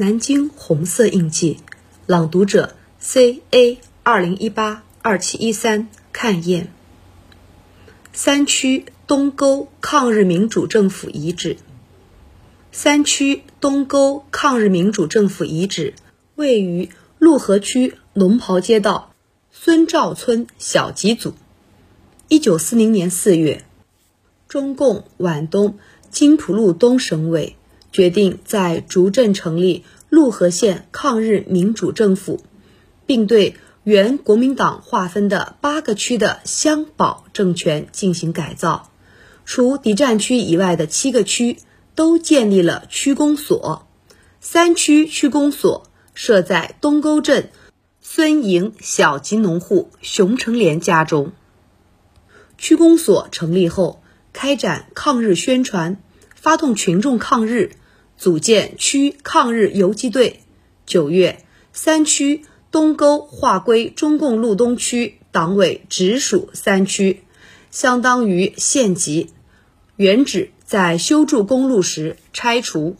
南京红色印记，朗读者 C A 二零一八二七一三看燕。三区东沟抗日民主政府遗址。三区东沟抗日民主政府遗址位于陆河区龙袍街道孙兆村小集组。一九四零年四月，中共皖东津浦路东省委。决定在竹镇成立陆河县抗日民主政府，并对原国民党划分的八个区的乡保政权进行改造。除敌占区以外的七个区都建立了区公所。三区区公所设在东沟镇孙营小籍农户熊成莲家中。区公所成立后，开展抗日宣传，发动群众抗日。组建区抗日游击队。九月，三区东沟划归中共路东区党委直属三区，相当于县级。原址在修筑公路时拆除。